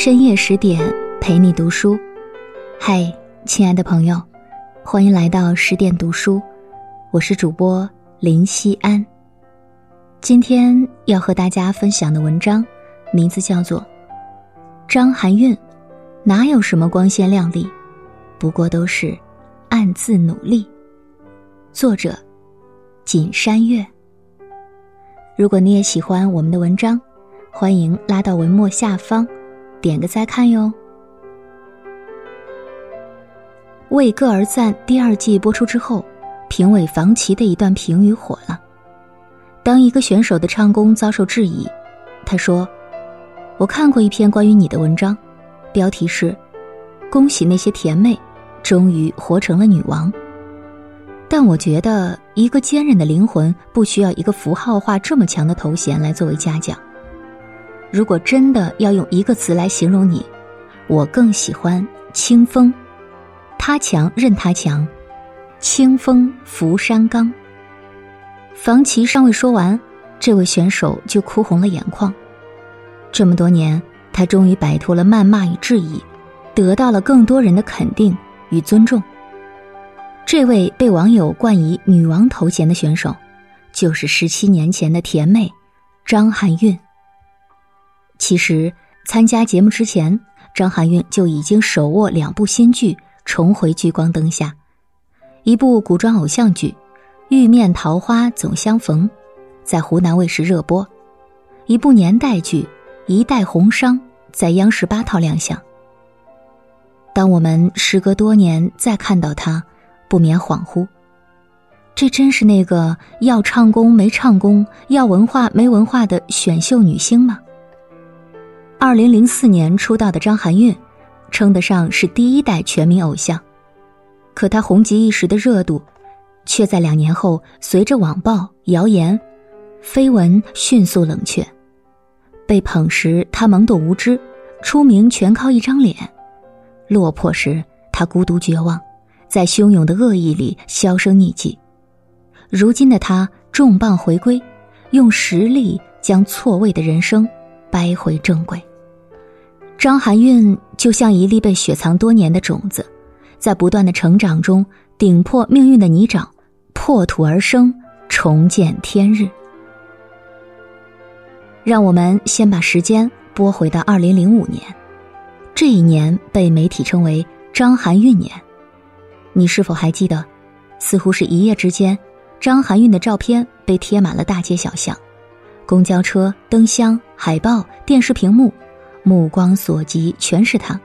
深夜十点陪你读书，嗨，亲爱的朋友，欢迎来到十点读书，我是主播林希安。今天要和大家分享的文章，名字叫做《张含韵》，哪有什么光鲜亮丽，不过都是暗自努力。作者：锦山月。如果你也喜欢我们的文章，欢迎拉到文末下方。点个再看哟！《为歌而赞》第二季播出之后，评委房琪的一段评语火了。当一个选手的唱功遭受质疑，他说：“我看过一篇关于你的文章，标题是‘恭喜那些甜妹，终于活成了女王’。但我觉得，一个坚韧的灵魂不需要一个符号化这么强的头衔来作为嘉奖。”如果真的要用一个词来形容你，我更喜欢清风。他强任他强，清风拂山岗。房琪尚未说完，这位选手就哭红了眼眶。这么多年，他终于摆脱了谩骂与质疑，得到了更多人的肯定与尊重。这位被网友冠以“女王”头衔的选手，就是十七年前的甜妹张含韵。其实，参加节目之前，张含韵就已经手握两部新剧重回聚光灯下：一部古装偶像剧《玉面桃花总相逢》在湖南卫视热播；一部年代剧《一代红商》在央视八套亮相。当我们时隔多年再看到她，不免恍惚：这真是那个要唱功没唱功、要文化没文化的选秀女星吗？二零零四年出道的张含韵，称得上是第一代全民偶像，可她红极一时的热度，却在两年后随着网暴、谣言、绯闻迅速冷却。被捧时，她懵懂无知；出名全靠一张脸；落魄时，她孤独绝望，在汹涌的恶意里销声匿迹。如今的她重磅回归，用实力将错位的人生掰回正轨。张含韵就像一粒被雪藏多年的种子，在不断的成长中顶破命运的泥沼，破土而生，重见天日。让我们先把时间拨回到二零零五年，这一年被媒体称为“张含韵年”。你是否还记得？似乎是一夜之间，张含韵的照片被贴满了大街小巷，公交车、灯箱、海报、电视屏幕。目光所及全是他，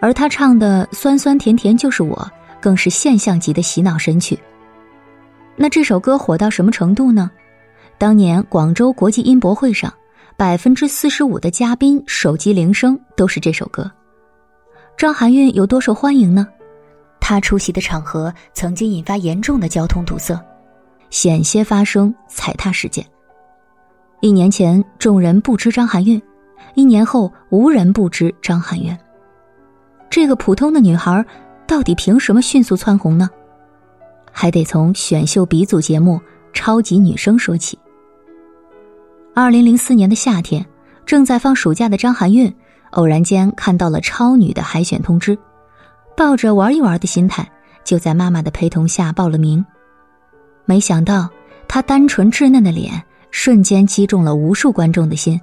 而他唱的《酸酸甜甜就是我》更是现象级的洗脑神曲。那这首歌火到什么程度呢？当年广州国际音博会上，百分之四十五的嘉宾手机铃声都是这首歌。张含韵有多受欢迎呢？她出席的场合曾经引发严重的交通堵塞，险些发生踩踏事件。一年前，众人不知张含韵。一年后，无人不知张含韵。这个普通的女孩，到底凭什么迅速蹿红呢？还得从选秀鼻祖节目《超级女声》说起。二零零四年的夏天，正在放暑假的张含韵，偶然间看到了超女的海选通知，抱着玩一玩的心态，就在妈妈的陪同下报了名。没想到，她单纯稚嫩的脸，瞬间击中了无数观众的心。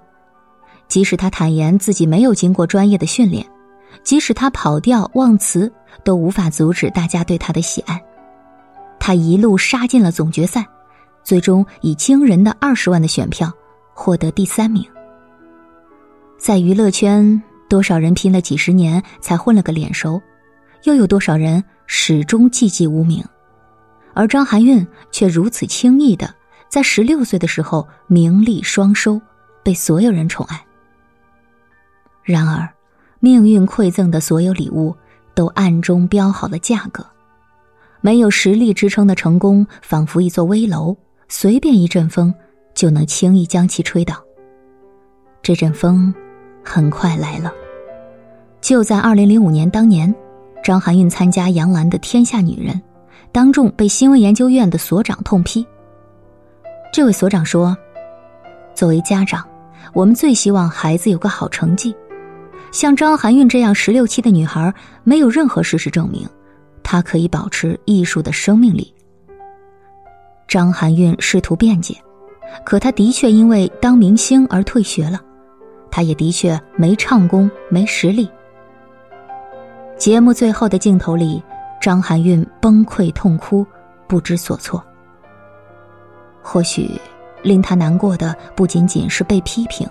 即使他坦言自己没有经过专业的训练，即使他跑调忘词，都无法阻止大家对他的喜爱。他一路杀进了总决赛，最终以惊人的二十万的选票获得第三名。在娱乐圈，多少人拼了几十年才混了个脸熟，又有多少人始终寂寂无名？而张含韵却如此轻易的在十六岁的时候名利双收，被所有人宠爱。然而，命运馈赠的所有礼物都暗中标好了价格。没有实力支撑的成功，仿佛一座危楼，随便一阵风就能轻易将其吹倒。这阵风很快来了。就在二零零五年当年，张含韵参加杨澜的《天下女人》，当众被新闻研究院的所长痛批。这位所长说：“作为家长，我们最希望孩子有个好成绩。”像张含韵这样十六七的女孩，没有任何事实证明，她可以保持艺术的生命力。张含韵试图辩解，可她的确因为当明星而退学了，她也的确没唱功、没实力。节目最后的镜头里，张含韵崩溃痛哭，不知所措。或许，令她难过的不仅仅是被批评，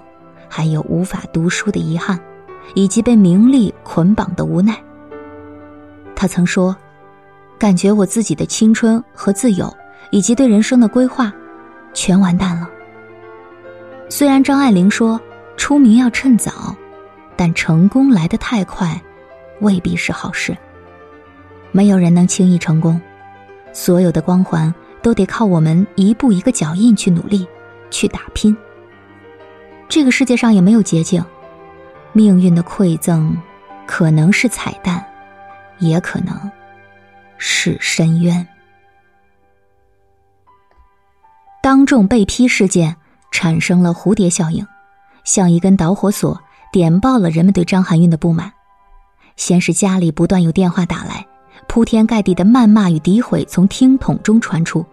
还有无法读书的遗憾，以及被名利捆绑的无奈。她曾说：“感觉我自己的青春和自由。”以及对人生的规划，全完蛋了。虽然张爱玲说出名要趁早，但成功来得太快，未必是好事。没有人能轻易成功，所有的光环都得靠我们一步一个脚印去努力，去打拼。这个世界上也没有捷径，命运的馈赠，可能是彩蛋，也可能是深渊。当众被批事件产生了蝴蝶效应，像一根导火索，点爆了人们对张含韵的不满。先是家里不断有电话打来，铺天盖地的谩骂与诋毁从听筒中传出，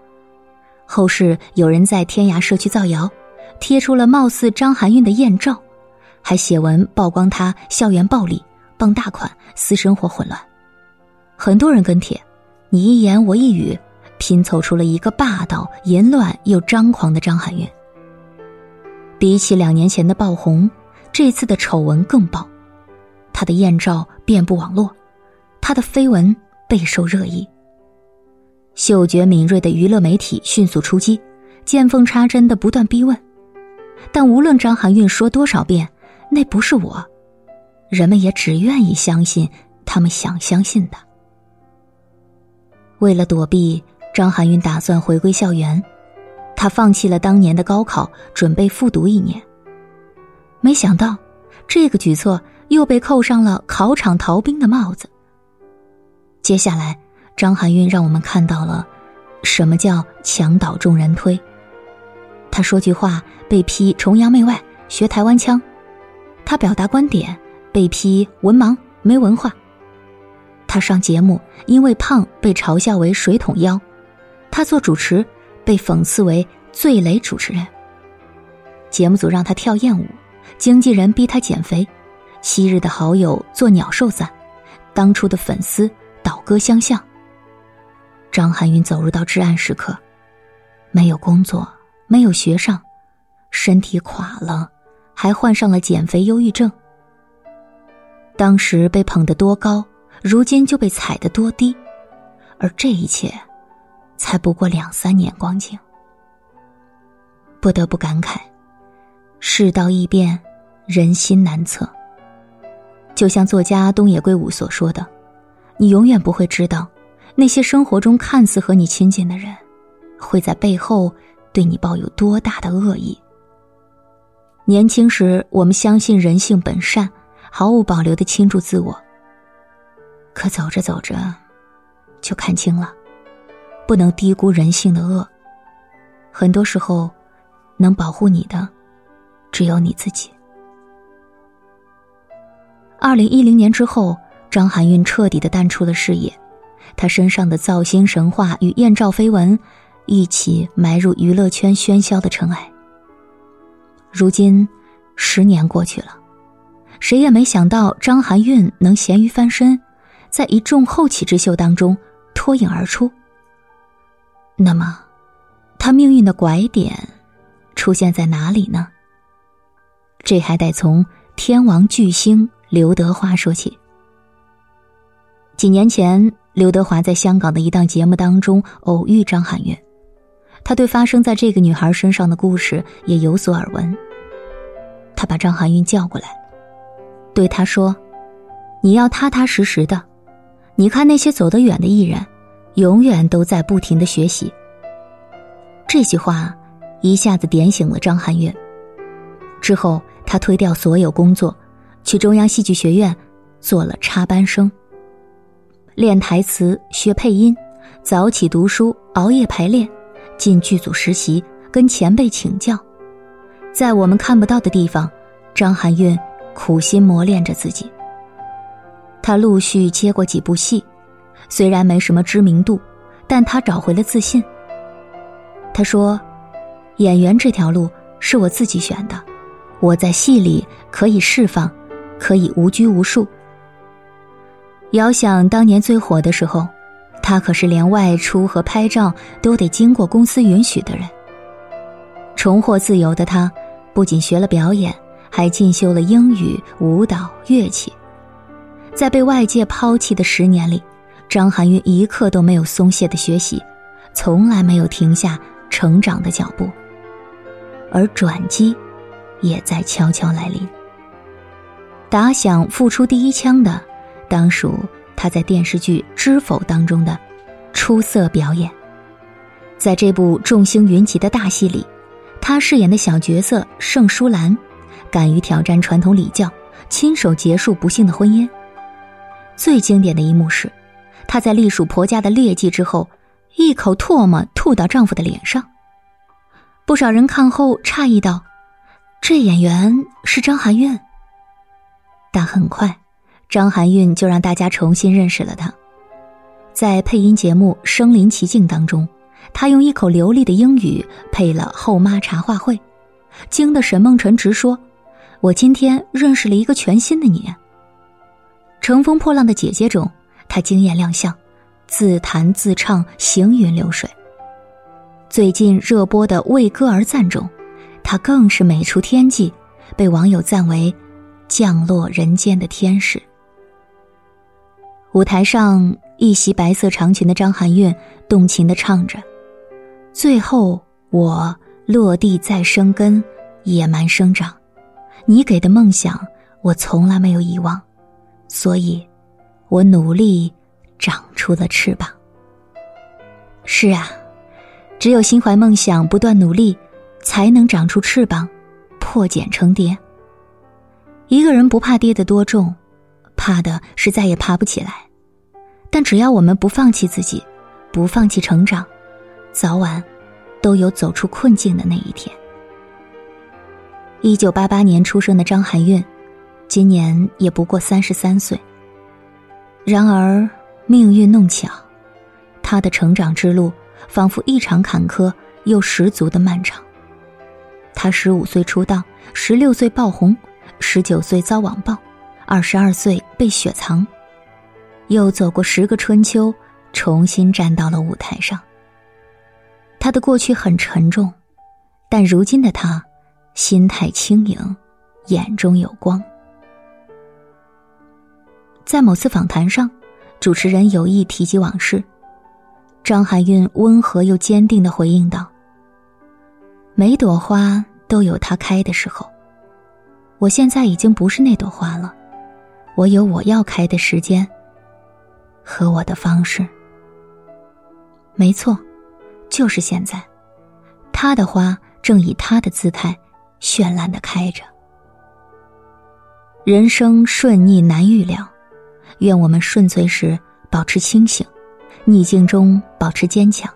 后是有人在天涯社区造谣，贴出了貌似张含韵的艳照，还写文曝光她校园暴力、傍大款、私生活混乱。很多人跟帖，你一言我一语。拼凑出了一个霸道、淫乱又张狂的张含韵。比起两年前的爆红，这次的丑闻更爆，她的艳照遍布网络，她的绯闻备受热议。嗅觉敏锐的娱乐媒体迅速出击，见缝插针的不断逼问。但无论张含韵说多少遍“那不是我”，人们也只愿意相信他们想相信的。为了躲避。张含韵打算回归校园，他放弃了当年的高考，准备复读一年。没想到，这个举措又被扣上了考场逃兵的帽子。接下来，张含韵让我们看到了什么叫墙倒众人推。他说句话被批崇洋媚外、学台湾腔；他表达观点被批文盲、没文化；他上节目因为胖被嘲笑为水桶腰。他做主持，被讽刺为“最雷主持人”。节目组让他跳艳舞，经纪人逼他减肥，昔日的好友做鸟兽散，当初的粉丝倒戈相向。张含韵走入到至暗时刻，没有工作，没有学上，身体垮了，还患上了减肥忧郁症。当时被捧得多高，如今就被踩得多低，而这一切。才不过两三年光景，不得不感慨，世道易变，人心难测。就像作家东野圭吾所说的：“你永远不会知道，那些生活中看似和你亲近的人，会在背后对你抱有多大的恶意。”年轻时，我们相信人性本善，毫无保留的倾注自我。可走着走着，就看清了。不能低估人性的恶。很多时候，能保护你的，只有你自己。二零一零年之后，张含韵彻底的淡出了视野，她身上的造星神话与艳照绯闻，一起埋入娱乐圈喧嚣的尘埃。如今，十年过去了，谁也没想到张含韵能咸鱼翻身，在一众后起之秀当中脱颖而出。那么，他命运的拐点出现在哪里呢？这还得从天王巨星刘德华说起。几年前，刘德华在香港的一档节目当中偶遇张含韵，他对发生在这个女孩身上的故事也有所耳闻。他把张含韵叫过来，对她说：“你要踏踏实实的，你看那些走得远的艺人。”永远都在不停的学习。这句话一下子点醒了张含韵。之后，他推掉所有工作，去中央戏剧学院做了插班生。练台词、学配音，早起读书，熬夜排练，进剧组实习，跟前辈请教。在我们看不到的地方，张含韵苦心磨练着自己。他陆续接过几部戏，虽然没什么知名度，但他找回了自信。他说：“演员这条路是我自己选的，我在戏里可以释放，可以无拘无束。”遥想当年最火的时候，他可是连外出和拍照都得经过公司允许的人。重获自由的他，不仅学了表演，还进修了英语、舞蹈、乐器。在被外界抛弃的十年里，张含韵一刻都没有松懈的学习，从来没有停下成长的脚步。而转机，也在悄悄来临。打响复出第一枪的。当属他在电视剧《知否》当中的出色表演。在这部众星云集的大戏里，他饰演的小角色盛淑兰，敢于挑战传统礼教，亲手结束不幸的婚姻。最经典的一幕是，她在隶属婆家的劣迹之后，一口唾沫吐到丈夫的脸上。不少人看后诧异道：“这演员是张含韵。”但很快。张含韵就让大家重新认识了她，在配音节目《身临其境》当中，她用一口流利的英语配了后妈茶话会，惊得沈梦辰直说：“我今天认识了一个全新的你。”《乘风破浪的姐姐》中，她惊艳亮相，自弹自唱，行云流水。最近热播的《为歌而赞》中，她更是美出天际，被网友赞为降落人间的天使。舞台上，一袭白色长裙的张含韵动情的唱着：“最后，我落地再生根，野蛮生长。你给的梦想，我从来没有遗忘，所以，我努力长出了翅膀。”是啊，只有心怀梦想，不断努力，才能长出翅膀，破茧成蝶。一个人不怕跌得多重。怕的是再也爬不起来，但只要我们不放弃自己，不放弃成长，早晚都有走出困境的那一天。一九八八年出生的张含韵，今年也不过三十三岁。然而命运弄巧，她的成长之路仿佛异常坎坷又十足的漫长。她十五岁出道，十六岁爆红，十九岁遭网暴。二十二岁被雪藏，又走过十个春秋，重新站到了舞台上。他的过去很沉重，但如今的他，心态轻盈，眼中有光。在某次访谈上，主持人有意提及往事，张含韵温和又坚定的回应道：“每朵花都有它开的时候，我现在已经不是那朵花了。”我有我要开的时间和我的方式，没错，就是现在，他的花正以他的姿态绚烂的开着。人生顺逆难预料，愿我们顺遂时保持清醒，逆境中保持坚强，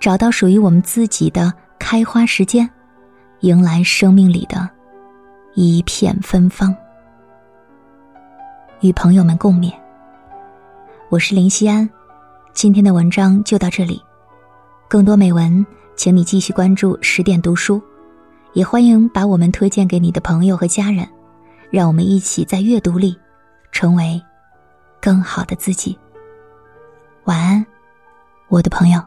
找到属于我们自己的开花时间，迎来生命里的一片芬芳。与朋友们共勉。我是林夕安，今天的文章就到这里。更多美文，请你继续关注十点读书，也欢迎把我们推荐给你的朋友和家人，让我们一起在阅读里成为更好的自己。晚安，我的朋友。